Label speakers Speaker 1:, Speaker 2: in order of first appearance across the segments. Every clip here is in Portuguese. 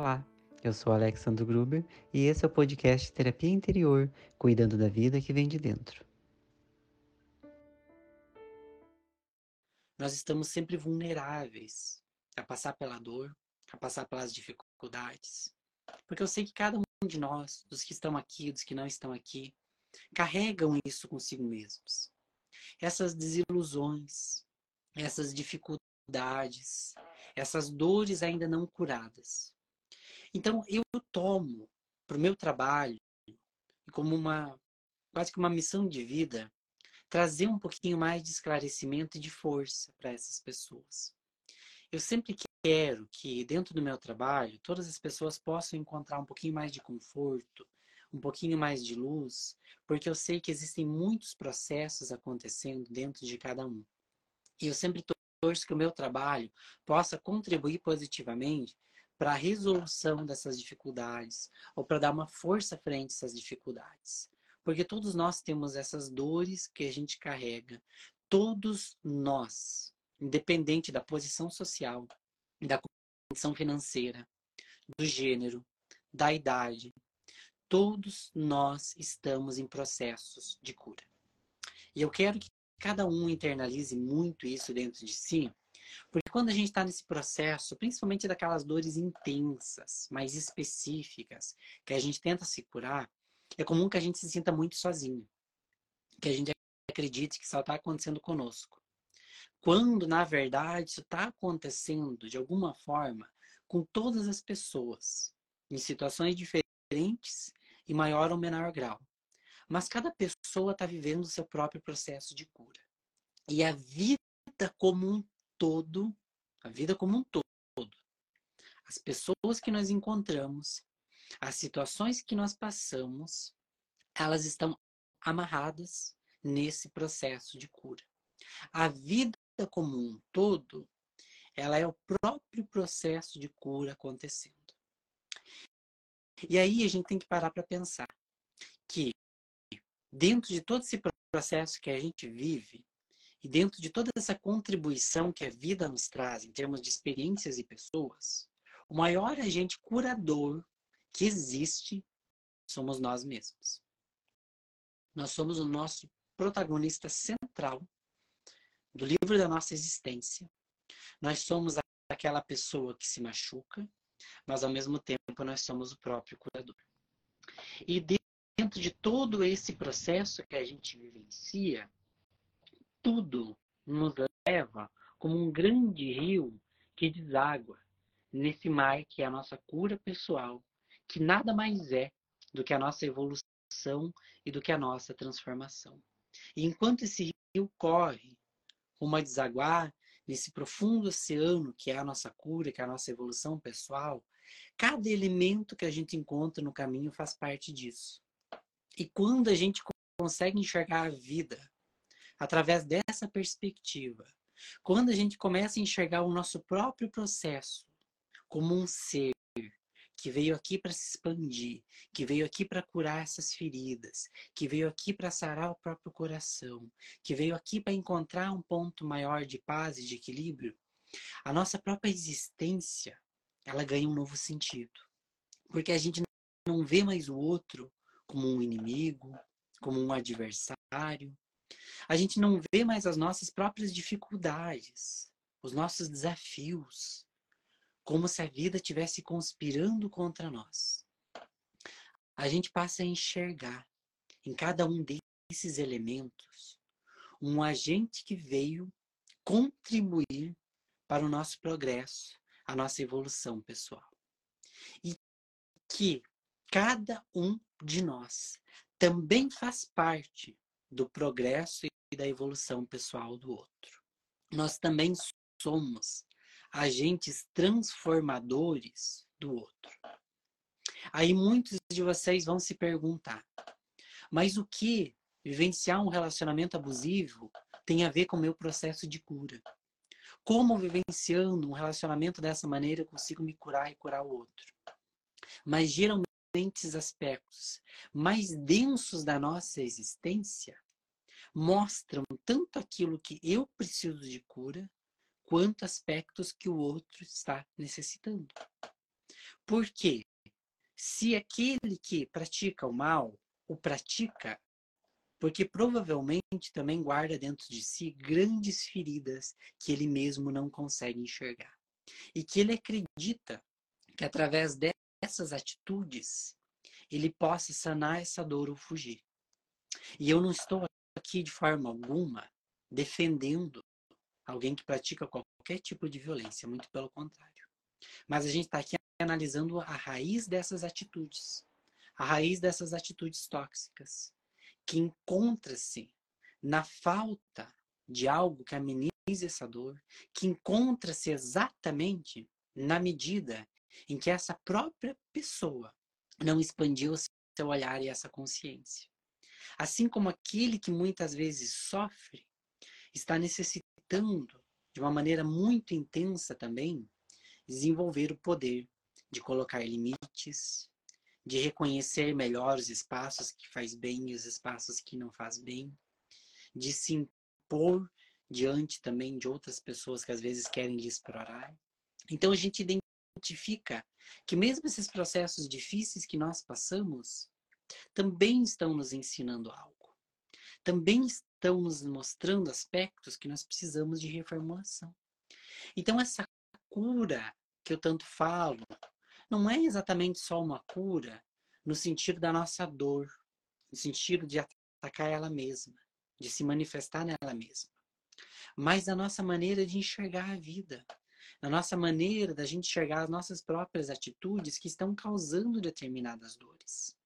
Speaker 1: Olá, eu sou Alexandre Gruber e esse é o podcast Terapia Interior, cuidando da vida que vem de dentro. Nós estamos sempre vulneráveis a passar pela dor, a passar pelas dificuldades. Porque eu sei que cada um de nós, dos que estão aqui, dos que não estão aqui, carregam isso consigo mesmos. Essas desilusões, essas dificuldades, essas dores ainda não curadas. Então eu tomo para o meu trabalho como uma quase que uma missão de vida trazer um pouquinho mais de esclarecimento e de força para essas pessoas. Eu sempre quero que dentro do meu trabalho todas as pessoas possam encontrar um pouquinho mais de conforto, um pouquinho mais de luz, porque eu sei que existem muitos processos acontecendo dentro de cada um. E eu sempre torço que o meu trabalho possa contribuir positivamente para a resolução dessas dificuldades ou para dar uma força frente a essas dificuldades. Porque todos nós temos essas dores que a gente carrega. Todos nós, independente da posição social, da condição financeira, do gênero, da idade, todos nós estamos em processos de cura. E eu quero que cada um internalize muito isso dentro de si, porque quando a gente está nesse processo, principalmente daquelas dores intensas, mais específicas, que a gente tenta se curar, é comum que a gente se sinta muito sozinho. Que a gente acredite que só está acontecendo conosco. Quando, na verdade, isso está acontecendo de alguma forma com todas as pessoas, em situações diferentes e maior ou menor grau. Mas cada pessoa está vivendo o seu próprio processo de cura. E a vida como um todo, a vida como um todo, as pessoas que nós encontramos, as situações que nós passamos, elas estão amarradas nesse processo de cura. A vida como um todo, ela é o próprio processo de cura acontecendo. E aí a gente tem que parar para pensar que dentro de todo esse processo que a gente vive, e dentro de toda essa contribuição que a vida nos traz em termos de experiências e pessoas, o maior agente curador que existe somos nós mesmos. Nós somos o nosso protagonista central do livro da nossa existência. Nós somos aquela pessoa que se machuca, mas ao mesmo tempo nós somos o próprio curador. E dentro de todo esse processo que a gente vivencia, tudo nos leva como um grande rio que deságua nesse mar que é a nossa cura pessoal, que nada mais é do que a nossa evolução e do que a nossa transformação. E enquanto esse rio corre rumo a desaguar nesse profundo oceano que é a nossa cura, que é a nossa evolução pessoal, cada elemento que a gente encontra no caminho faz parte disso. E quando a gente consegue enxergar a vida através dessa perspectiva. Quando a gente começa a enxergar o nosso próprio processo como um ser que veio aqui para se expandir, que veio aqui para curar essas feridas, que veio aqui para sarar o próprio coração, que veio aqui para encontrar um ponto maior de paz e de equilíbrio, a nossa própria existência, ela ganha um novo sentido. Porque a gente não vê mais o outro como um inimigo, como um adversário, a gente não vê mais as nossas próprias dificuldades, os nossos desafios, como se a vida estivesse conspirando contra nós. A gente passa a enxergar em cada um desses elementos um agente que veio contribuir para o nosso progresso, a nossa evolução pessoal. E que cada um de nós também faz parte do progresso e da evolução pessoal do outro. Nós também somos agentes transformadores do outro. Aí muitos de vocês vão se perguntar: mas o que vivenciar um relacionamento abusivo tem a ver com o meu processo de cura? Como vivenciando um relacionamento dessa maneira eu consigo me curar e curar o outro? Mas geralmente esses aspectos mais densos da nossa existência mostram tanto aquilo que eu preciso de cura, quanto aspectos que o outro está necessitando. Porque se aquele que pratica o mal o pratica, porque provavelmente também guarda dentro de si grandes feridas que ele mesmo não consegue enxergar. E que ele acredita que através dessas atitudes ele possa sanar essa dor ou fugir. E eu não estou aqui de forma alguma defendendo alguém que pratica qualquer tipo de violência, muito pelo contrário. Mas a gente está aqui analisando a raiz dessas atitudes, a raiz dessas atitudes tóxicas, que encontra-se na falta de algo que amenize essa dor, que encontra-se exatamente na medida em que essa própria pessoa não expandiu seu olhar e essa consciência. Assim como aquele que muitas vezes sofre está necessitando, de uma maneira muito intensa também, desenvolver o poder de colocar limites, de reconhecer melhor os espaços que faz bem e os espaços que não faz bem, de se impor diante também de outras pessoas que às vezes querem lhe explorar. Então a gente identifica que mesmo esses processos difíceis que nós passamos também estão nos ensinando algo. Também estão nos mostrando aspectos que nós precisamos de reformulação. Então essa cura que eu tanto falo, não é exatamente só uma cura no sentido da nossa dor, no sentido de atacar ela mesma, de se manifestar nela mesma, mas da nossa maneira de enxergar a vida, da nossa maneira da gente enxergar as nossas próprias atitudes que estão causando determinadas dores,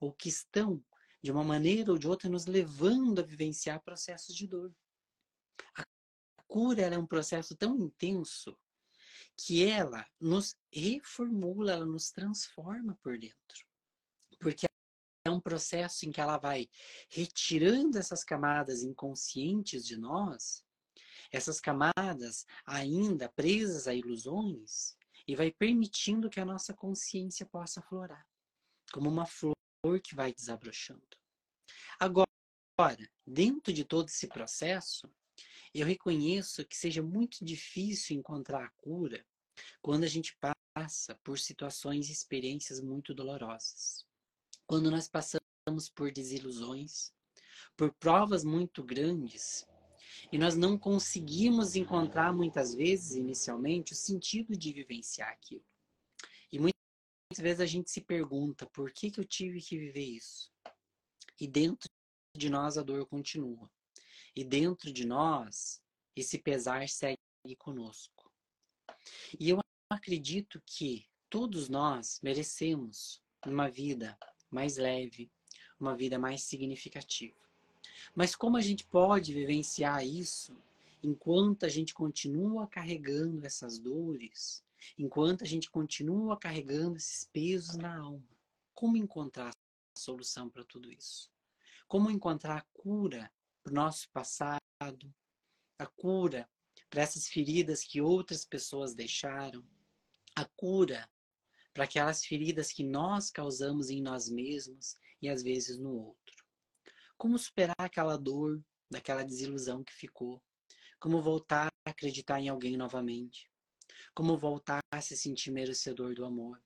Speaker 1: ou que estão, de uma maneira ou de outra, nos levando a vivenciar processos de dor. A cura é um processo tão intenso que ela nos reformula, ela nos transforma por dentro. Porque é um processo em que ela vai retirando essas camadas inconscientes de nós, essas camadas ainda presas a ilusões, e vai permitindo que a nossa consciência possa florar, como uma flor que vai desabrochando. Agora, dentro de todo esse processo, eu reconheço que seja muito difícil encontrar a cura quando a gente passa por situações e experiências muito dolorosas. Quando nós passamos por desilusões, por provas muito grandes, e nós não conseguimos encontrar muitas vezes, inicialmente, o sentido de vivenciar aquilo. E muitas vezes a gente se pergunta: por que, que eu tive que viver isso? E dentro de nós a dor continua. E dentro de nós, esse pesar segue conosco. E eu acredito que todos nós merecemos uma vida mais leve, uma vida mais significativa. Mas como a gente pode vivenciar isso enquanto a gente continua carregando essas dores, enquanto a gente continua carregando esses pesos na alma? Como encontrar a solução para tudo isso? Como encontrar a cura para o nosso passado, a cura para essas feridas que outras pessoas deixaram, a cura para aquelas feridas que nós causamos em nós mesmos e às vezes no outro. Como superar aquela dor, daquela desilusão que ficou? Como voltar a acreditar em alguém novamente? Como voltar a se sentir merecedor do amor?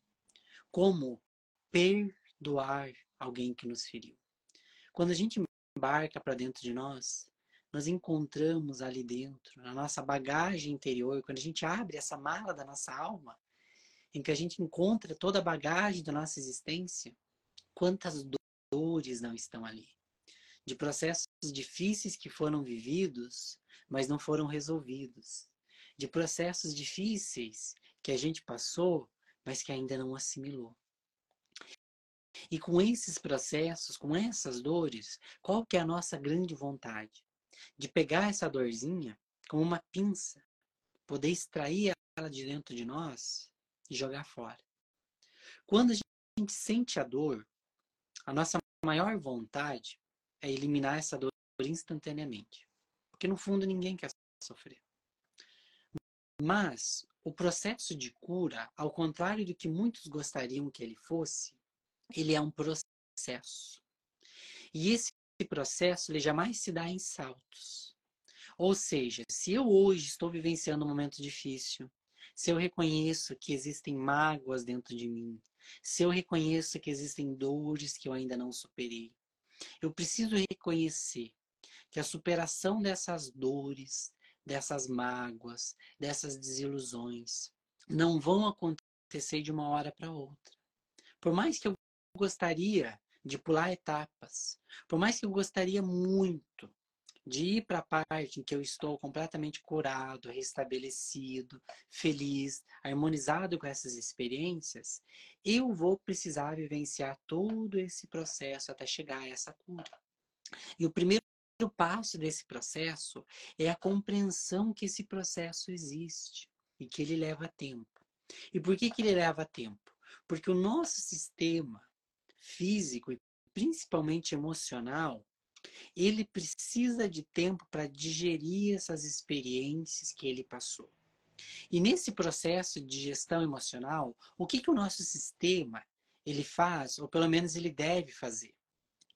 Speaker 1: Como perdoar alguém que nos feriu? Quando a gente embarca para dentro de nós, nós encontramos ali dentro, na nossa bagagem interior, quando a gente abre essa mala da nossa alma, em que a gente encontra toda a bagagem da nossa existência, quantas dores não estão ali? De processos difíceis que foram vividos, mas não foram resolvidos. De processos difíceis que a gente passou, mas que ainda não assimilou. E com esses processos, com essas dores, qual que é a nossa grande vontade? De pegar essa dorzinha com uma pinça, poder extrair ela de dentro de nós e jogar fora. Quando a gente sente a dor, a nossa maior vontade é eliminar essa dor instantaneamente. Porque no fundo ninguém quer sofrer. Mas o processo de cura, ao contrário do que muitos gostariam que ele fosse, ele é um processo. E esse processo ele jamais se dá em saltos. Ou seja, se eu hoje estou vivenciando um momento difícil, se eu reconheço que existem mágoas dentro de mim, se eu reconheço que existem dores que eu ainda não superei, eu preciso reconhecer que a superação dessas dores, dessas mágoas, dessas desilusões, não vão acontecer de uma hora para outra. Por mais que eu gostaria de pular etapas, por mais que eu gostaria muito de ir para a parte em que eu estou completamente curado, restabelecido, feliz, harmonizado com essas experiências, eu vou precisar vivenciar todo esse processo até chegar a essa cura. E o primeiro passo desse processo é a compreensão que esse processo existe e que ele leva tempo. E por que, que ele leva tempo? Porque o nosso sistema físico e principalmente emocional, ele precisa de tempo para digerir essas experiências que ele passou. E nesse processo de gestão emocional, o que, que o nosso sistema ele faz, ou pelo menos ele deve fazer?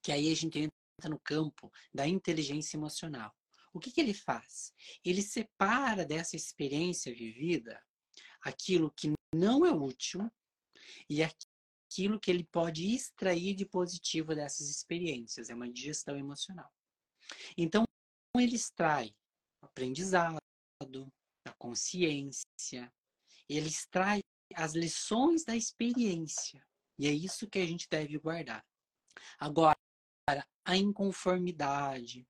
Speaker 1: Que aí a gente entra no campo da inteligência emocional. O que, que ele faz? Ele separa dessa experiência vivida aquilo que não é útil e aquilo que ele pode extrair de positivo dessas experiências. É uma digestão emocional. Então, ele extrai aprendizado, a consciência, ele extrai as lições da experiência. E é isso que a gente deve guardar. Agora, a inconformidade,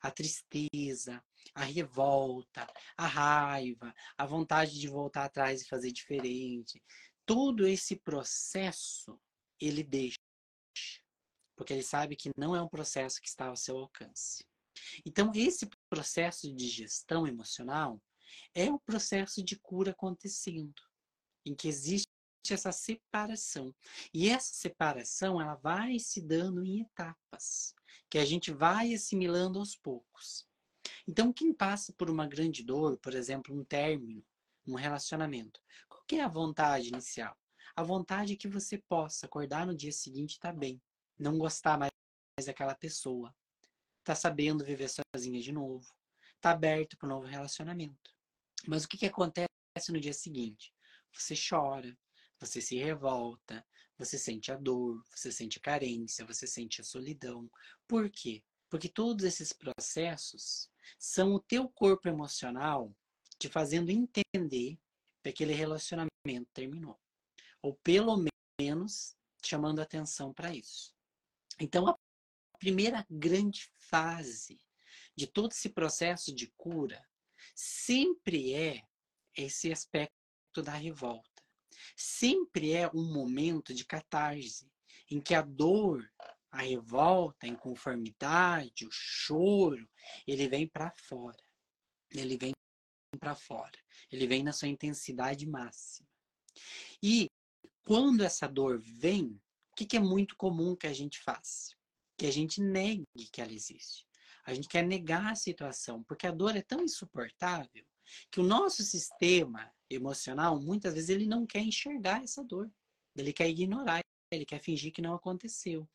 Speaker 1: a tristeza, a revolta, a raiva, a vontade de voltar atrás e fazer diferente, todo esse processo ele deixa, porque ele sabe que não é um processo que está ao seu alcance. Então, esse processo de gestão emocional é o processo de cura acontecendo, em que existe essa separação. E essa separação, ela vai se dando em etapas, que a gente vai assimilando aos poucos. Então, quem passa por uma grande dor, por exemplo, um término, um relacionamento, que é a vontade inicial? A vontade é que você possa acordar no dia seguinte e tá bem. Não gostar mais daquela pessoa. Tá sabendo viver sozinha de novo. Tá aberto para um novo relacionamento. Mas o que, que acontece no dia seguinte? Você chora, você se revolta, você sente a dor, você sente a carência, você sente a solidão. Por quê? Porque todos esses processos são o teu corpo emocional te fazendo entender que aquele relacionamento terminou. Ou pelo menos chamando atenção para isso. Então, a primeira grande fase de todo esse processo de cura sempre é esse aspecto da revolta. Sempre é um momento de catarse, em que a dor, a revolta, a inconformidade, o choro, ele vem para fora. Ele vem para fora. Ele vem na sua intensidade máxima. E quando essa dor vem, o que, que é muito comum que a gente faz? Que a gente negue que ela existe. A gente quer negar a situação, porque a dor é tão insuportável que o nosso sistema emocional, muitas vezes, ele não quer enxergar essa dor. Ele quer ignorar, ele quer fingir que não aconteceu.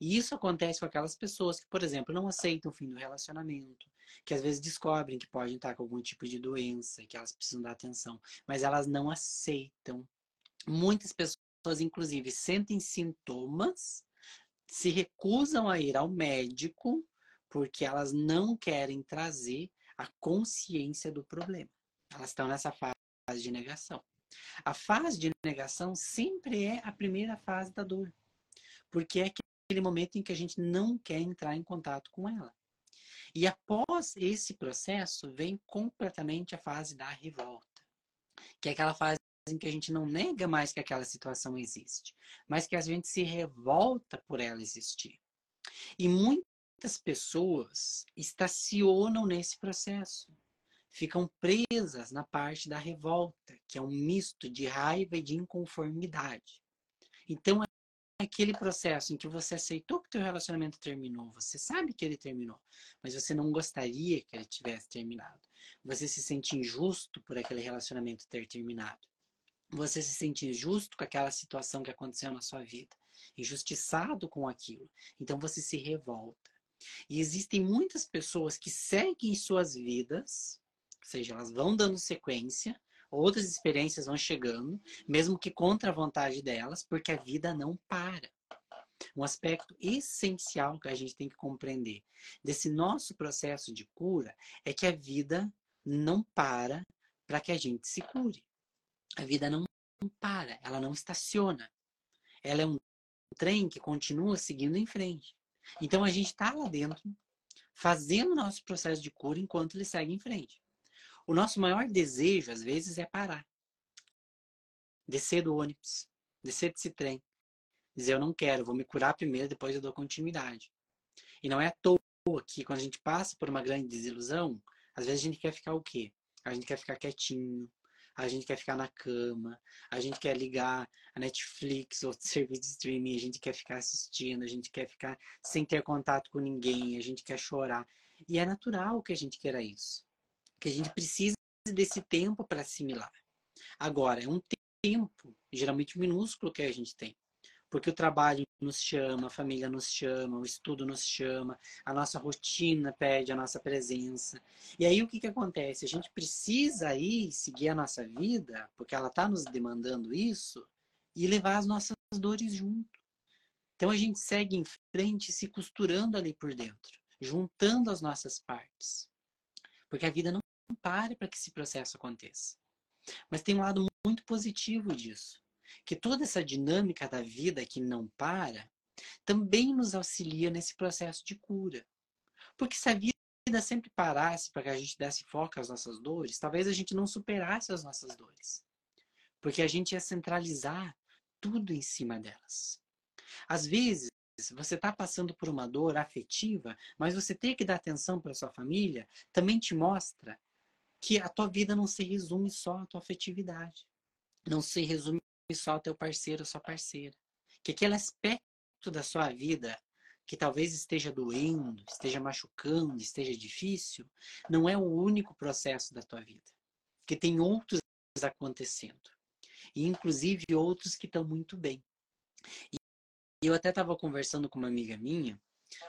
Speaker 1: E isso acontece com aquelas pessoas que, por exemplo, não aceitam o fim do relacionamento, que às vezes descobrem que podem estar com algum tipo de doença, que elas precisam dar atenção, mas elas não aceitam. Muitas pessoas, inclusive, sentem sintomas, se recusam a ir ao médico porque elas não querem trazer a consciência do problema. Elas estão nessa fase de negação. A fase de negação sempre é a primeira fase da dor, porque é aquele momento em que a gente não quer entrar em contato com ela. E após esse processo, vem completamente a fase da revolta, que é aquela fase em que a gente não nega mais que aquela situação existe, mas que a gente se revolta por ela existir. E muitas pessoas estacionam nesse processo, ficam presas na parte da revolta, que é um misto de raiva e de inconformidade. Então, aquele processo em que você aceitou que teu relacionamento terminou, você sabe que ele terminou, mas você não gostaria que ele tivesse terminado. Você se sente injusto por aquele relacionamento ter terminado. Você se sente injusto com aquela situação que aconteceu na sua vida, injustiçado com aquilo. Então você se revolta. E existem muitas pessoas que seguem suas vidas, ou seja, elas vão dando sequência, outras experiências vão chegando, mesmo que contra a vontade delas, porque a vida não para. Um aspecto essencial que a gente tem que compreender desse nosso processo de cura é que a vida não para para que a gente se cure. A vida não para, ela não estaciona. Ela é um trem que continua seguindo em frente. Então a gente está lá dentro, fazendo o nosso processo de cura enquanto ele segue em frente. O nosso maior desejo, às vezes, é parar. Descer do ônibus, descer desse trem. Dizer, eu não quero, vou me curar primeiro, depois eu dou continuidade. E não é à toa que quando a gente passa por uma grande desilusão, às vezes a gente quer ficar o quê? A gente quer ficar quietinho, a gente quer ficar na cama, a gente quer ligar a Netflix ou serviço de streaming, a gente quer ficar assistindo, a gente quer ficar sem ter contato com ninguém, a gente quer chorar. E é natural que a gente queira isso. Que a gente precisa desse tempo para assimilar. Agora, é um tempo, geralmente minúsculo, que a gente tem porque o trabalho nos chama, a família nos chama, o estudo nos chama, a nossa rotina pede a nossa presença. E aí o que, que acontece? A gente precisa aí seguir a nossa vida, porque ela está nos demandando isso, e levar as nossas dores junto. Então a gente segue em frente, se costurando ali por dentro, juntando as nossas partes. Porque a vida não para para que esse processo aconteça. Mas tem um lado muito positivo disso que toda essa dinâmica da vida que não para também nos auxilia nesse processo de cura. Porque se a vida sempre parasse para que a gente desse foco às nossas dores, talvez a gente não superasse as nossas dores. Porque a gente ia centralizar tudo em cima delas. Às vezes, você está passando por uma dor afetiva, mas você ter que dar atenção para sua família também te mostra que a tua vida não se resume só à tua afetividade. Não se resume só o teu parceiro ou sua parceira. Que aquele aspecto da sua vida que talvez esteja doendo, esteja machucando, esteja difícil, não é o único processo da tua vida. Que tem outros acontecendo. E inclusive outros que estão muito bem. E eu até estava conversando com uma amiga minha,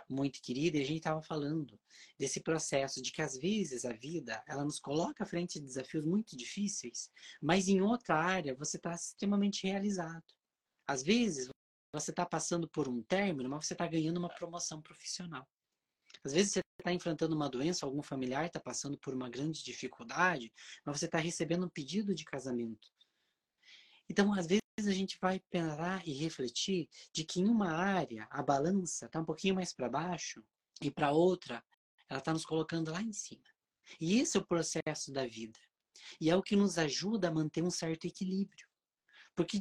Speaker 1: muito querida, e a gente estava falando desse processo de que às vezes a vida ela nos coloca à frente de desafios muito difíceis, mas em outra área você está extremamente realizado. Às vezes você está passando por um término, mas você está ganhando uma promoção profissional. Às vezes você está enfrentando uma doença, algum familiar está passando por uma grande dificuldade, mas você está recebendo um pedido de casamento. Então, às vezes, a gente vai parar e refletir de que em uma área a balança está um pouquinho mais para baixo e para outra ela está nos colocando lá em cima. E esse é o processo da vida. E é o que nos ajuda a manter um certo equilíbrio. Porque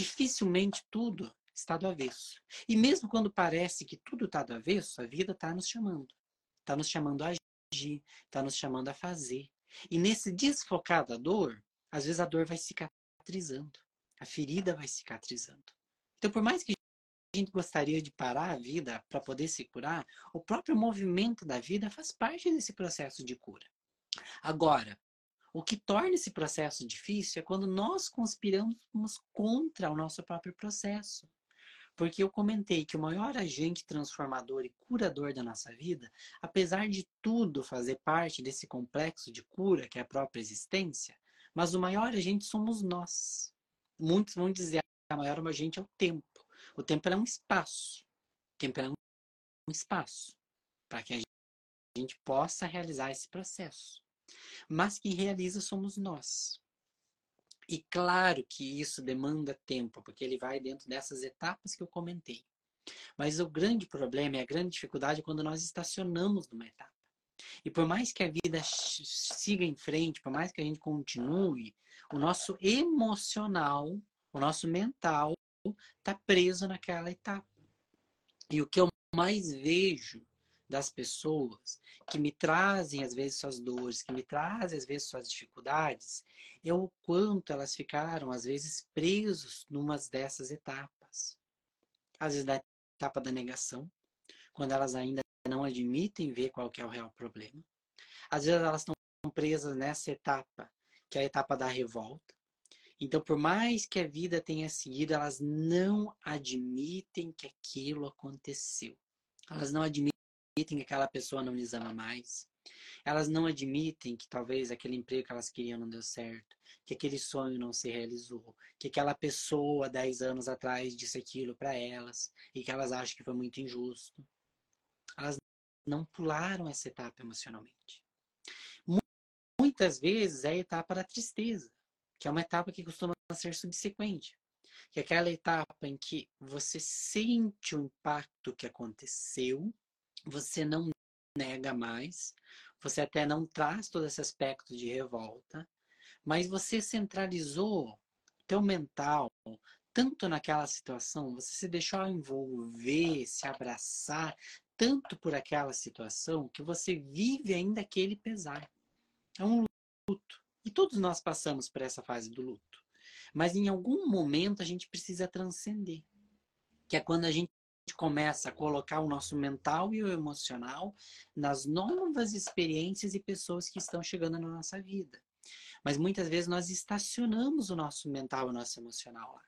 Speaker 1: dificilmente tudo está do avesso. E mesmo quando parece que tudo está do avesso, a vida está nos chamando. Está nos chamando a agir, está nos chamando a fazer. E nesse desfocar da dor, às vezes a dor vai cicatrizando. A ferida vai cicatrizando. Então, por mais que a gente gostaria de parar a vida para poder se curar, o próprio movimento da vida faz parte desse processo de cura. Agora, o que torna esse processo difícil é quando nós conspiramos contra o nosso próprio processo. Porque eu comentei que o maior agente transformador e curador da nossa vida, apesar de tudo fazer parte desse complexo de cura que é a própria existência, mas o maior agente somos nós. Muitos vão dizer que a maior agente é o tempo. O tempo é um espaço. O tempo é um espaço para que a gente possa realizar esse processo. Mas quem realiza somos nós. E claro que isso demanda tempo, porque ele vai dentro dessas etapas que eu comentei. Mas o grande problema e a grande dificuldade é quando nós estacionamos numa etapa. E por mais que a vida siga em frente, por mais que a gente continue, o nosso emocional, o nosso mental está preso naquela etapa. E o que eu mais vejo das pessoas que me trazem às vezes suas dores, que me trazem às vezes suas dificuldades, é o quanto elas ficaram às vezes presos numa dessas etapas. Às vezes da etapa da negação, quando elas ainda não admitem ver qual é o real problema. Às vezes elas estão presas nessa etapa, que é a etapa da revolta. Então, por mais que a vida tenha seguido, elas não admitem que aquilo aconteceu. Elas não admitem que aquela pessoa não lhes ama mais. Elas não admitem que talvez aquele emprego que elas queriam não deu certo, que aquele sonho não se realizou, que aquela pessoa 10 anos atrás disse aquilo para elas e que elas acham que foi muito injusto. Elas não pularam essa etapa emocionalmente. Muitas vezes é a etapa da tristeza, que é uma etapa que costuma ser subsequente. Que é aquela etapa em que você sente o impacto que aconteceu, você não nega mais, você até não traz todo esse aspecto de revolta, mas você centralizou teu mental tanto naquela situação, você se deixou envolver, se abraçar tanto por aquela situação que você vive ainda aquele pesar. É um luto. E todos nós passamos por essa fase do luto. Mas em algum momento a gente precisa transcender. Que é quando a gente começa a colocar o nosso mental e o emocional nas novas experiências e pessoas que estão chegando na nossa vida. Mas muitas vezes nós estacionamos o nosso mental e o nosso emocional lá.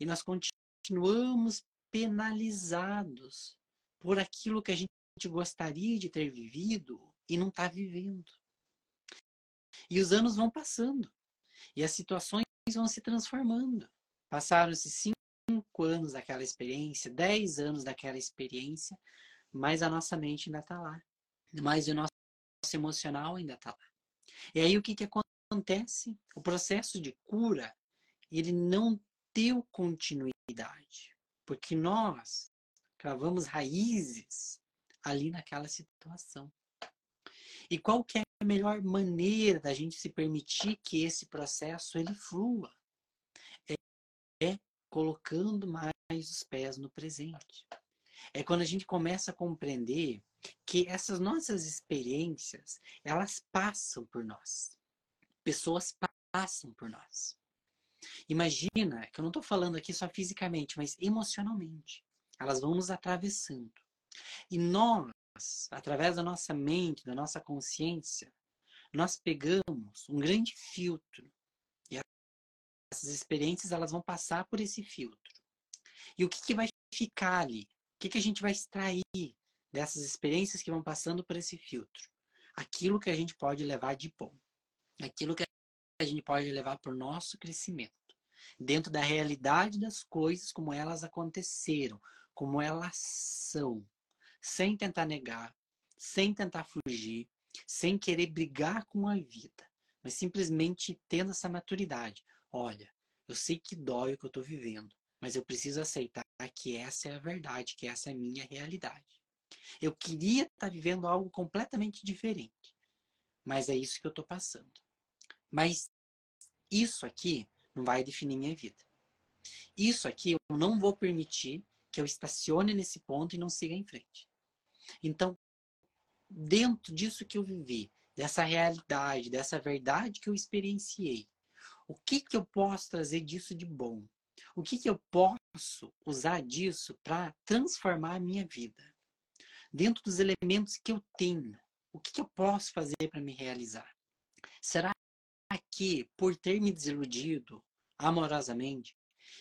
Speaker 1: E nós continuamos penalizados por aquilo que a gente gostaria de ter vivido e não está vivendo. E os anos vão passando. E as situações vão se transformando. Passaram-se cinco anos daquela experiência, dez anos daquela experiência, mas a nossa mente ainda está lá. Mas o nosso emocional ainda está lá. E aí o que, que acontece? O processo de cura, ele não deu continuidade. Porque nós cravamos raízes ali naquela situação. E qual que é a melhor maneira da gente se permitir que esse processo ele flua? É, colocando mais os pés no presente. É quando a gente começa a compreender que essas nossas experiências, elas passam por nós. Pessoas passam por nós. Imagina, que eu não estou falando aqui só fisicamente, mas emocionalmente. Elas vão nos atravessando. E nós, através da nossa mente, da nossa consciência, nós pegamos um grande filtro. E essas experiências elas vão passar por esse filtro. E o que, que vai ficar ali? O que, que a gente vai extrair dessas experiências que vão passando por esse filtro? Aquilo que a gente pode levar de bom. Aquilo que a gente pode levar para o nosso crescimento. Dentro da realidade das coisas como elas aconteceram, como elas são, sem tentar negar, sem tentar fugir, sem querer brigar com a vida, mas simplesmente tendo essa maturidade. Olha, eu sei que dói o que eu estou vivendo, mas eu preciso aceitar que essa é a verdade, que essa é a minha realidade. Eu queria estar tá vivendo algo completamente diferente, mas é isso que eu estou passando. Mas isso aqui não vai definir minha vida. Isso aqui eu não vou permitir que eu estacione nesse ponto e não siga em frente. Então, dentro disso que eu vivi, dessa realidade, dessa verdade que eu experienciei, o que, que eu posso trazer disso de bom? O que, que eu posso usar disso para transformar a minha vida? Dentro dos elementos que eu tenho, o que, que eu posso fazer para me realizar? Será que, por ter me desiludido amorosamente,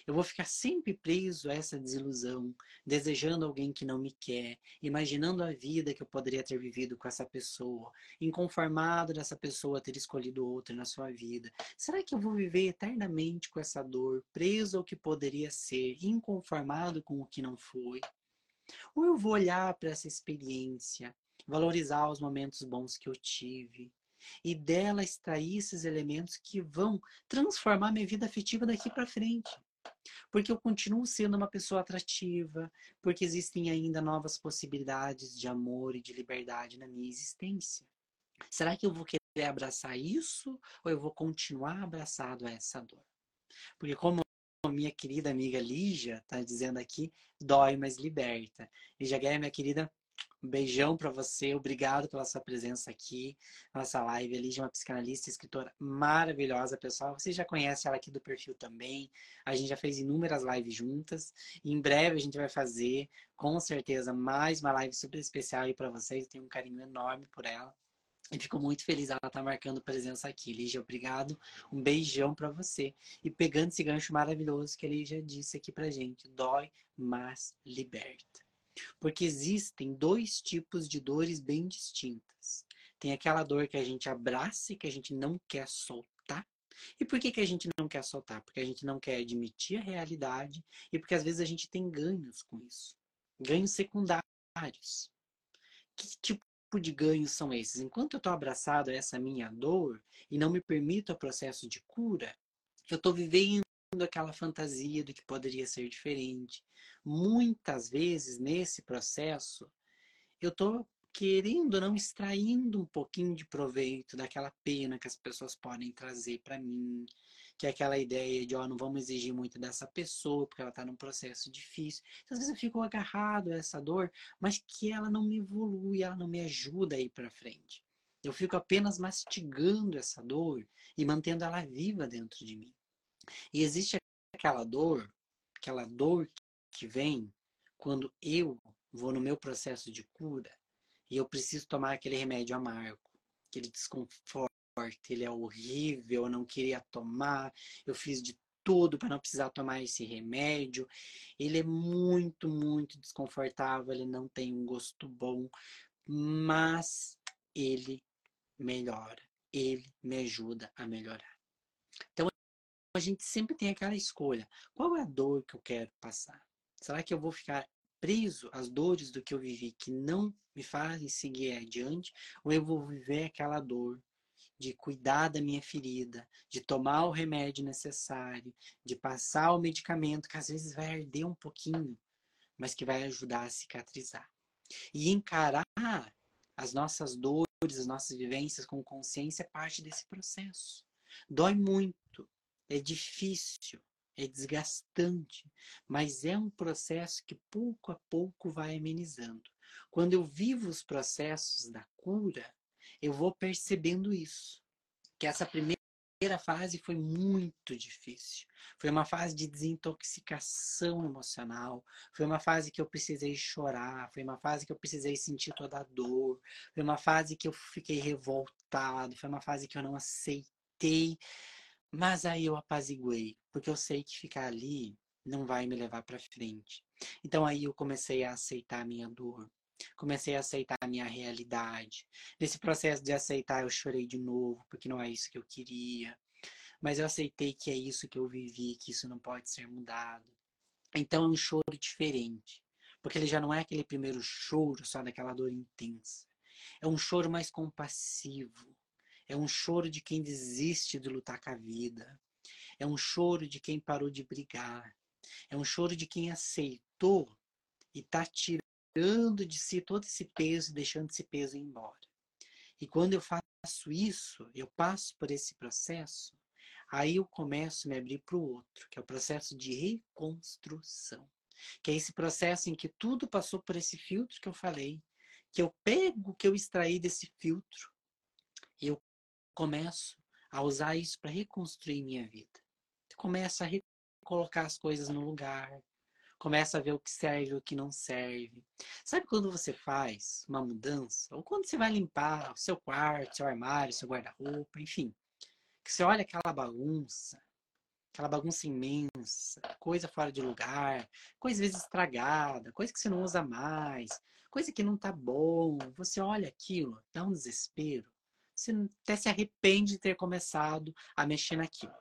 Speaker 1: eu vou ficar sempre preso a essa desilusão, desejando alguém que não me quer, imaginando a vida que eu poderia ter vivido com essa pessoa, inconformado dessa pessoa ter escolhido outra na sua vida. Será que eu vou viver eternamente com essa dor, preso ao que poderia ser, inconformado com o que não foi? Ou eu vou olhar para essa experiência, valorizar os momentos bons que eu tive, e dela extrair esses elementos que vão transformar minha vida afetiva daqui para frente. Porque eu continuo sendo uma pessoa atrativa, porque existem ainda novas possibilidades de amor e de liberdade na minha existência. Será que eu vou querer abraçar isso ou eu vou continuar abraçado a essa dor? Porque como minha querida amiga Lígia está dizendo aqui, dói, mas liberta. Lígia Guerra, minha querida, um beijão para você, obrigado pela sua presença aqui nossa live. Lígia é uma psicanalista, escritora maravilhosa, pessoal. Você já conhece ela aqui do perfil também. A gente já fez inúmeras lives juntas. E em breve a gente vai fazer, com certeza, mais uma live super especial aí para vocês. Eu tenho um carinho enorme por ela. E fico muito feliz ela tá marcando presença aqui. Lígia, obrigado. Um beijão para você. E pegando esse gancho maravilhoso que a Lígia disse aqui pra gente. Dói, mas liberta. Porque existem dois tipos de dores bem distintas. Tem aquela dor que a gente abraça e que a gente não quer soltar. E por que, que a gente não quer soltar? Porque a gente não quer admitir a realidade e porque às vezes a gente tem ganhos com isso. Ganhos secundários. Que tipo de ganhos são esses? Enquanto eu estou abraçado a essa minha dor e não me permito o processo de cura, eu estou vivendo aquela fantasia do que poderia ser diferente. Muitas vezes nesse processo, eu estou querendo não extraindo um pouquinho de proveito daquela pena que as pessoas podem trazer para mim, que é aquela ideia de, ó, oh, não vamos exigir muito dessa pessoa porque ela está num processo difícil. Então, às vezes eu fico agarrado a essa dor, mas que ela não me evolui, ela não me ajuda a ir para frente. Eu fico apenas mastigando essa dor e mantendo ela viva dentro de mim. E existe aquela dor, aquela dor que vem quando eu vou no meu processo de cura e eu preciso tomar aquele remédio amargo, aquele desconforto, ele é horrível, eu não queria tomar, eu fiz de tudo para não precisar tomar esse remédio. Ele é muito, muito desconfortável, ele não tem um gosto bom, mas ele melhora, ele me ajuda a melhorar. A gente sempre tem aquela escolha: qual é a dor que eu quero passar? Será que eu vou ficar preso às dores do que eu vivi que não me fazem seguir adiante? Ou eu vou viver aquela dor de cuidar da minha ferida, de tomar o remédio necessário, de passar o medicamento que às vezes vai arder um pouquinho, mas que vai ajudar a cicatrizar? E encarar as nossas dores, as nossas vivências com consciência é parte desse processo. Dói muito, é difícil, é desgastante, mas é um processo que pouco a pouco vai amenizando. Quando eu vivo os processos da cura, eu vou percebendo isso. Que essa primeira fase foi muito difícil. Foi uma fase de desintoxicação emocional. Foi uma fase que eu precisei chorar. Foi uma fase que eu precisei sentir toda a dor. Foi uma fase que eu fiquei revoltado. Foi uma fase que eu não aceitei mas aí eu apaziguei, porque eu sei que ficar ali não vai me levar para frente. Então aí eu comecei a aceitar a minha dor, comecei a aceitar a minha realidade. Nesse processo de aceitar, eu chorei de novo, porque não é isso que eu queria. Mas eu aceitei que é isso que eu vivi, que isso não pode ser mudado. Então é um choro diferente, porque ele já não é aquele primeiro choro só daquela dor intensa. É um choro mais compassivo, é um choro de quem desiste de lutar com a vida. É um choro de quem parou de brigar. É um choro de quem aceitou e está tirando de si todo esse peso deixando esse peso ir embora. E quando eu faço isso, eu passo por esse processo, aí eu começo a me abrir para o outro, que é o processo de reconstrução. Que é esse processo em que tudo passou por esse filtro que eu falei, que eu pego o que eu extraí desse filtro, e eu começo a usar isso para reconstruir minha vida. Começa a colocar as coisas no lugar, começa a ver o que serve e o que não serve. Sabe quando você faz uma mudança, ou quando você vai limpar o seu quarto, seu armário, seu guarda-roupa, enfim, que você olha aquela bagunça, aquela bagunça imensa, coisa fora de lugar, coisa às vezes estragada, coisa que você não usa mais, coisa que não tá bom, você olha aquilo, dá um desespero você até se arrepende de ter começado a mexer naquilo.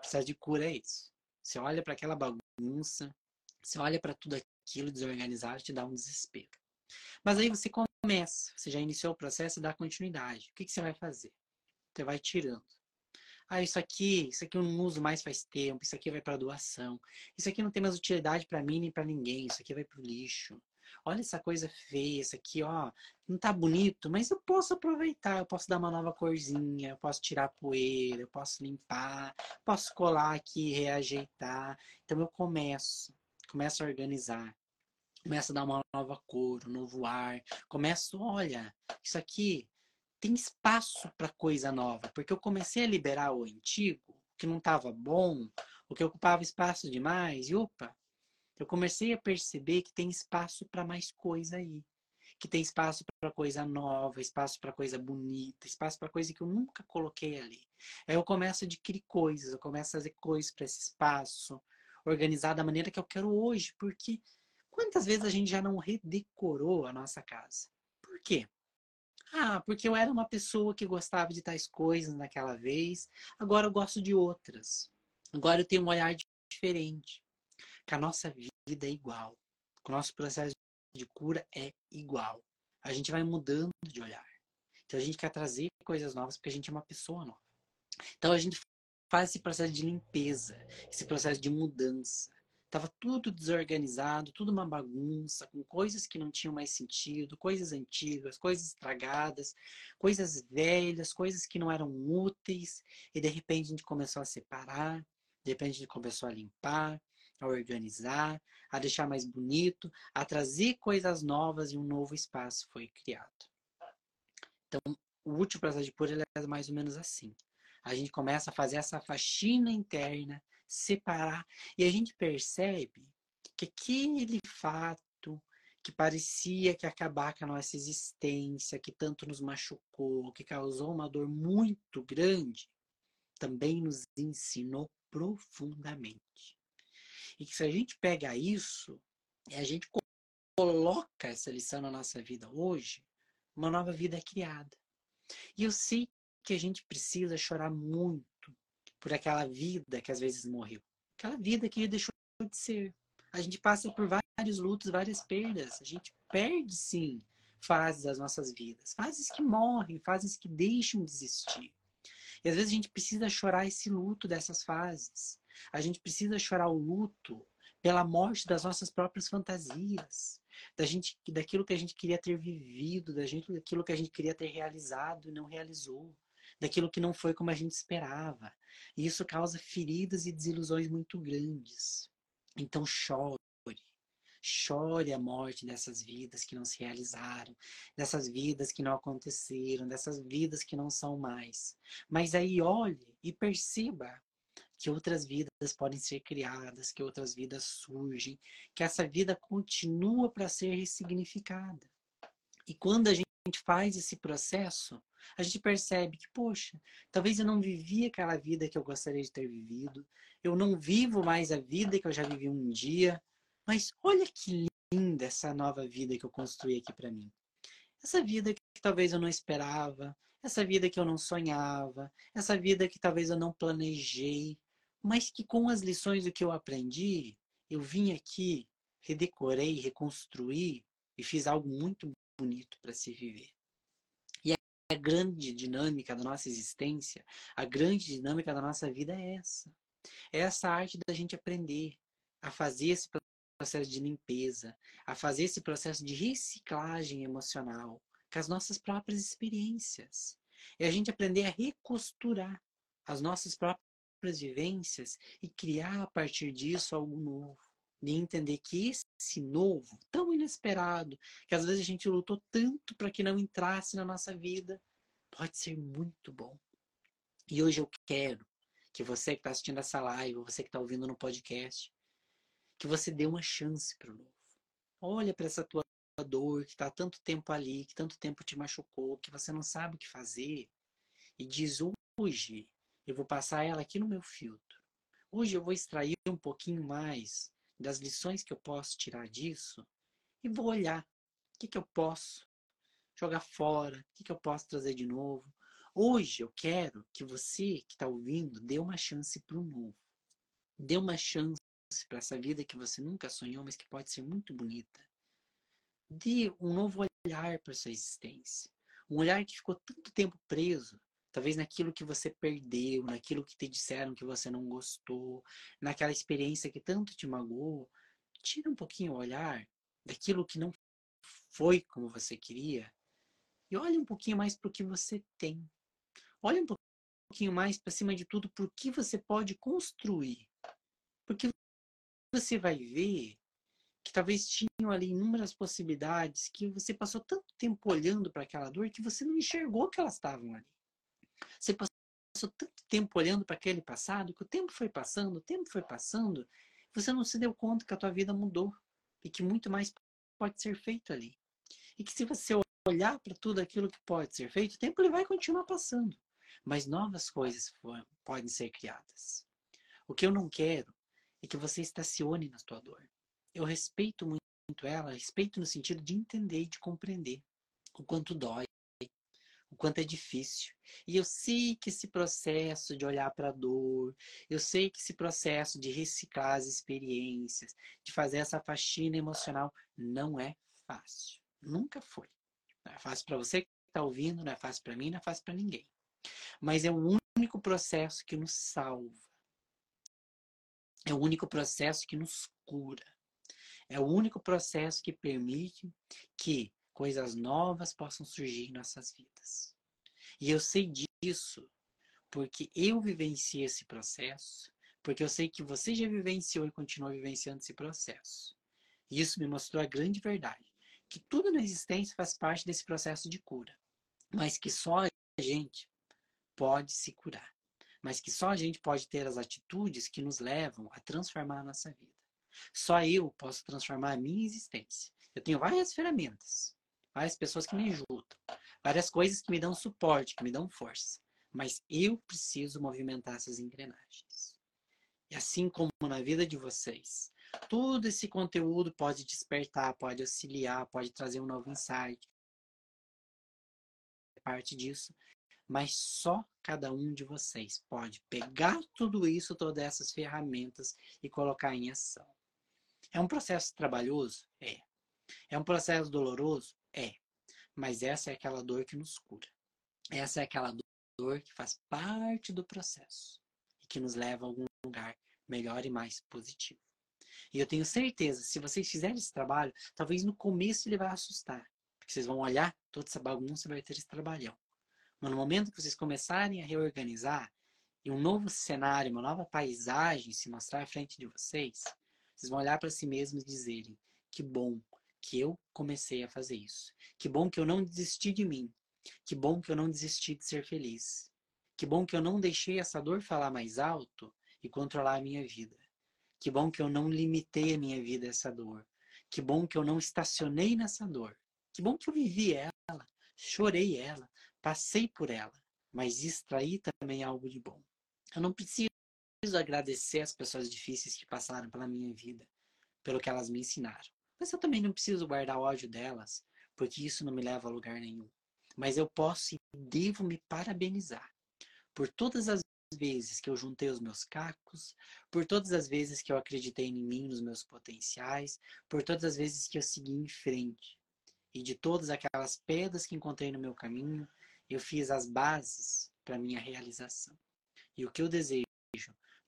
Speaker 1: Processo de cura é isso. Você olha para aquela bagunça, você olha para tudo aquilo desorganizado, te dá um desespero. Mas aí você começa, você já iniciou o processo e dá continuidade. O que, que você vai fazer? Você vai tirando. Ah, isso aqui, isso aqui eu não uso mais faz tempo, isso aqui vai para doação. Isso aqui não tem mais utilidade para mim nem para ninguém, isso aqui vai para o lixo olha essa coisa feia, isso aqui, ó, não tá bonito, mas eu posso aproveitar, eu posso dar uma nova corzinha, eu posso tirar poeira, eu posso limpar, posso colar aqui, reajeitar. Então eu começo, começo a organizar, começo a dar uma nova cor, um novo ar, começo, olha, isso aqui tem espaço para coisa nova, porque eu comecei a liberar o antigo, que não estava bom, o que ocupava espaço demais, e opa, eu comecei a perceber que tem espaço para mais coisa aí. Que tem espaço para coisa nova, espaço para coisa bonita, espaço para coisa que eu nunca coloquei ali. Aí eu começo a adquirir coisas, eu começo a fazer coisas para esse espaço, organizar da maneira que eu quero hoje, porque quantas vezes a gente já não redecorou a nossa casa? Por quê? Ah, porque eu era uma pessoa que gostava de tais coisas naquela vez, agora eu gosto de outras. Agora eu tenho um olhar diferente. Que a nossa vida é igual. Que o nosso processo de cura é igual. A gente vai mudando de olhar. Então a gente quer trazer coisas novas porque a gente é uma pessoa nova. Então a gente faz esse processo de limpeza, esse processo de mudança. Tava tudo desorganizado, tudo uma bagunça, com coisas que não tinham mais sentido, coisas antigas, coisas estragadas, coisas velhas, coisas que não eram úteis. E de repente a gente começou a separar, de repente a gente começou a limpar, a organizar, a deixar mais bonito, a trazer coisas novas e um novo espaço foi criado. Então, o último processo de cura é mais ou menos assim. A gente começa a fazer essa faxina interna separar. E a gente percebe que aquele fato que parecia que acabar com a nossa existência, que tanto nos machucou, que causou uma dor muito grande, também nos ensinou profundamente. E que se a gente pega isso e a gente coloca essa lição na nossa vida hoje, uma nova vida é criada. E eu sei que a gente precisa chorar muito por aquela vida que às vezes morreu. Aquela vida que deixou de ser. A gente passa por vários lutos, várias perdas. A gente perde, sim, fases das nossas vidas. Fases que morrem, fases que deixam de existir. E às vezes a gente precisa chorar esse luto dessas fases. A gente precisa chorar o luto pela morte das nossas próprias fantasias, da gente, daquilo que a gente queria ter vivido, da gente, daquilo que a gente queria ter realizado e não realizou daquilo que não foi como a gente esperava. E isso causa feridas e desilusões muito grandes. Então chore. Chore a morte dessas vidas que não se realizaram, dessas vidas que não aconteceram, dessas vidas que não são mais. Mas aí olhe e perceba que outras vidas podem ser criadas, que outras vidas surgem, que essa vida continua para ser ressignificada. E quando a gente faz esse processo, a gente percebe que, poxa, talvez eu não vivi aquela vida que eu gostaria de ter vivido, eu não vivo mais a vida que eu já vivi um dia, mas olha que linda essa nova vida que eu construí aqui para mim. Essa vida que talvez eu não esperava, essa vida que eu não sonhava, essa vida que talvez eu não planejei, mas que com as lições do que eu aprendi, eu vim aqui, redecorei, reconstruí e fiz algo muito bonito para se viver a grande dinâmica da nossa existência, a grande dinâmica da nossa vida é essa. É essa arte da gente aprender a fazer esse processo de limpeza, a fazer esse processo de reciclagem emocional com as nossas próprias experiências. É a gente aprender a recosturar as nossas próprias vivências e criar a partir disso algo novo de entender que esse novo, tão inesperado, que às vezes a gente lutou tanto para que não entrasse na nossa vida, pode ser muito bom. E hoje eu quero que você que está assistindo essa live, você que está ouvindo no podcast, que você dê uma chance para o novo. Olha para essa tua dor que está tanto tempo ali, que tanto tempo te machucou, que você não sabe o que fazer, e diz: hoje eu vou passar ela aqui no meu filtro. Hoje eu vou extrair um pouquinho mais das lições que eu posso tirar disso e vou olhar o que, que eu posso jogar fora, o que, que eu posso trazer de novo. Hoje eu quero que você que está ouvindo dê uma chance para o novo. Dê uma chance para essa vida que você nunca sonhou, mas que pode ser muito bonita. Dê um novo olhar para sua existência. Um olhar que ficou tanto tempo preso Talvez naquilo que você perdeu, naquilo que te disseram que você não gostou, naquela experiência que tanto te magoou. Tira um pouquinho o olhar daquilo que não foi como você queria e olhe um pouquinho mais para o que você tem. Olhe um pouquinho mais para cima de tudo para o que você pode construir. Porque você vai ver que talvez tinham ali inúmeras possibilidades que você passou tanto tempo olhando para aquela dor que você não enxergou que elas estavam ali. Você passou tanto tempo olhando para aquele passado que o tempo foi passando, o tempo foi passando, você não se deu conta que a tua vida mudou e que muito mais pode ser feito ali. E que se você olhar para tudo aquilo que pode ser feito, o tempo ele vai continuar passando, mas novas coisas podem ser criadas. O que eu não quero é que você estacione na tua dor. Eu respeito muito ela, respeito no sentido de entender e de compreender o quanto dói, o quanto é difícil. E eu sei que esse processo de olhar para a dor, eu sei que esse processo de reciclar as experiências, de fazer essa faxina emocional, não é fácil. Nunca foi. Não é fácil para você que está ouvindo, não é fácil para mim, não é fácil para ninguém. Mas é o único processo que nos salva. É o único processo que nos cura. É o único processo que permite que coisas novas possam surgir em nossas vidas. E eu sei disso porque eu vivenciei esse processo, porque eu sei que você já vivenciou e continua vivenciando esse processo. E isso me mostrou a grande verdade, que tudo na existência faz parte desse processo de cura, mas que só a gente pode se curar, mas que só a gente pode ter as atitudes que nos levam a transformar a nossa vida. Só eu posso transformar a minha existência. Eu tenho várias ferramentas, várias pessoas que me ajudam, várias coisas que me dão suporte, que me dão força. Mas eu preciso movimentar essas engrenagens. E assim como na vida de vocês, todo esse conteúdo pode despertar, pode auxiliar, pode trazer um novo insight. Parte disso, mas só cada um de vocês pode pegar tudo isso, todas essas ferramentas e colocar em ação. É um processo trabalhoso? É. É um processo doloroso? É. Mas essa é aquela dor que nos cura. Essa é aquela dor que faz parte do processo e que nos leva a algum lugar melhor e mais positivo. E eu tenho certeza, se vocês fizerem esse trabalho, talvez no começo ele vai assustar. Porque vocês vão olhar, toda essa bagunça vai ter esse trabalhão. Mas no momento que vocês começarem a reorganizar e um novo cenário, uma nova paisagem se mostrar à frente de vocês, vocês vão olhar para si mesmos e dizerem: que bom que eu comecei a fazer isso. Que bom que eu não desisti de mim. Que bom que eu não desisti de ser feliz. Que bom que eu não deixei essa dor falar mais alto e controlar a minha vida. Que bom que eu não limitei a minha vida a essa dor. Que bom que eu não estacionei nessa dor. Que bom que eu vivi ela, chorei ela, passei por ela, mas extraí também algo de bom. Eu não preciso agradecer as pessoas difíceis que passaram pela minha vida, pelo que elas me ensinaram. Mas eu também não preciso guardar ódio delas, porque isso não me leva a lugar nenhum. Mas eu posso e devo me parabenizar por todas as vezes que eu juntei os meus cacos, por todas as vezes que eu acreditei em mim, nos meus potenciais, por todas as vezes que eu segui em frente. E de todas aquelas pedras que encontrei no meu caminho, eu fiz as bases para minha realização. E o que eu desejo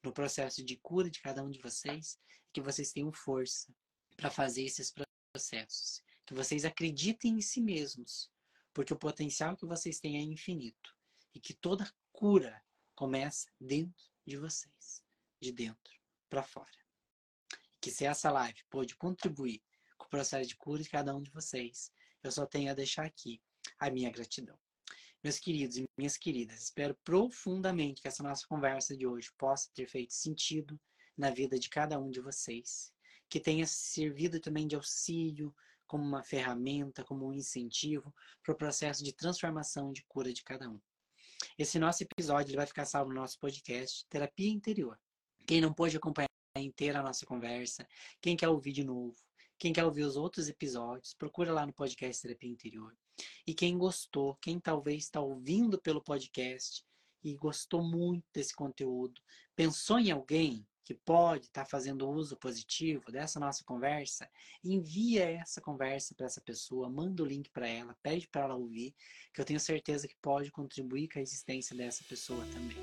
Speaker 1: no processo de cura de cada um de vocês é que vocês tenham força para fazer esses processos, que vocês acreditem em si mesmos, porque o potencial que vocês têm é infinito e que toda cura começa dentro de vocês, de dentro para fora. Que se essa live pôde contribuir com o processo de cura de cada um de vocês, eu só tenho a deixar aqui a minha gratidão. Meus queridos e minhas queridas, espero profundamente que essa nossa conversa de hoje possa ter feito sentido na vida de cada um de vocês, que tenha servido também de auxílio, como uma ferramenta, como um incentivo para o processo de transformação e de cura de cada um. Esse nosso episódio vai ficar salvo no nosso podcast Terapia Interior. Quem não pôde acompanhar inteira a nossa conversa, quem quer ouvir de novo, quem quer ouvir os outros episódios, procura lá no podcast Terapia Interior. E quem gostou, quem talvez está ouvindo pelo podcast e gostou muito desse conteúdo, pensou em alguém que pode estar tá fazendo uso positivo dessa nossa conversa, envia essa conversa para essa pessoa, manda o link para ela, pede para ela ouvir, que eu tenho certeza que pode contribuir com a existência dessa pessoa também.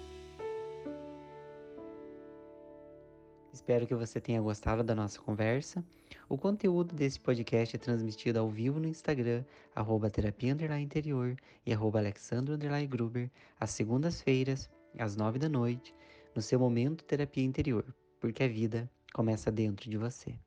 Speaker 1: Espero que você tenha gostado da nossa conversa. O conteúdo desse podcast é transmitido ao vivo no Instagram, arroba terapia interior e arroba gruber, às segundas-feiras, às nove da noite, no seu momento terapia interior, porque a vida começa dentro de você.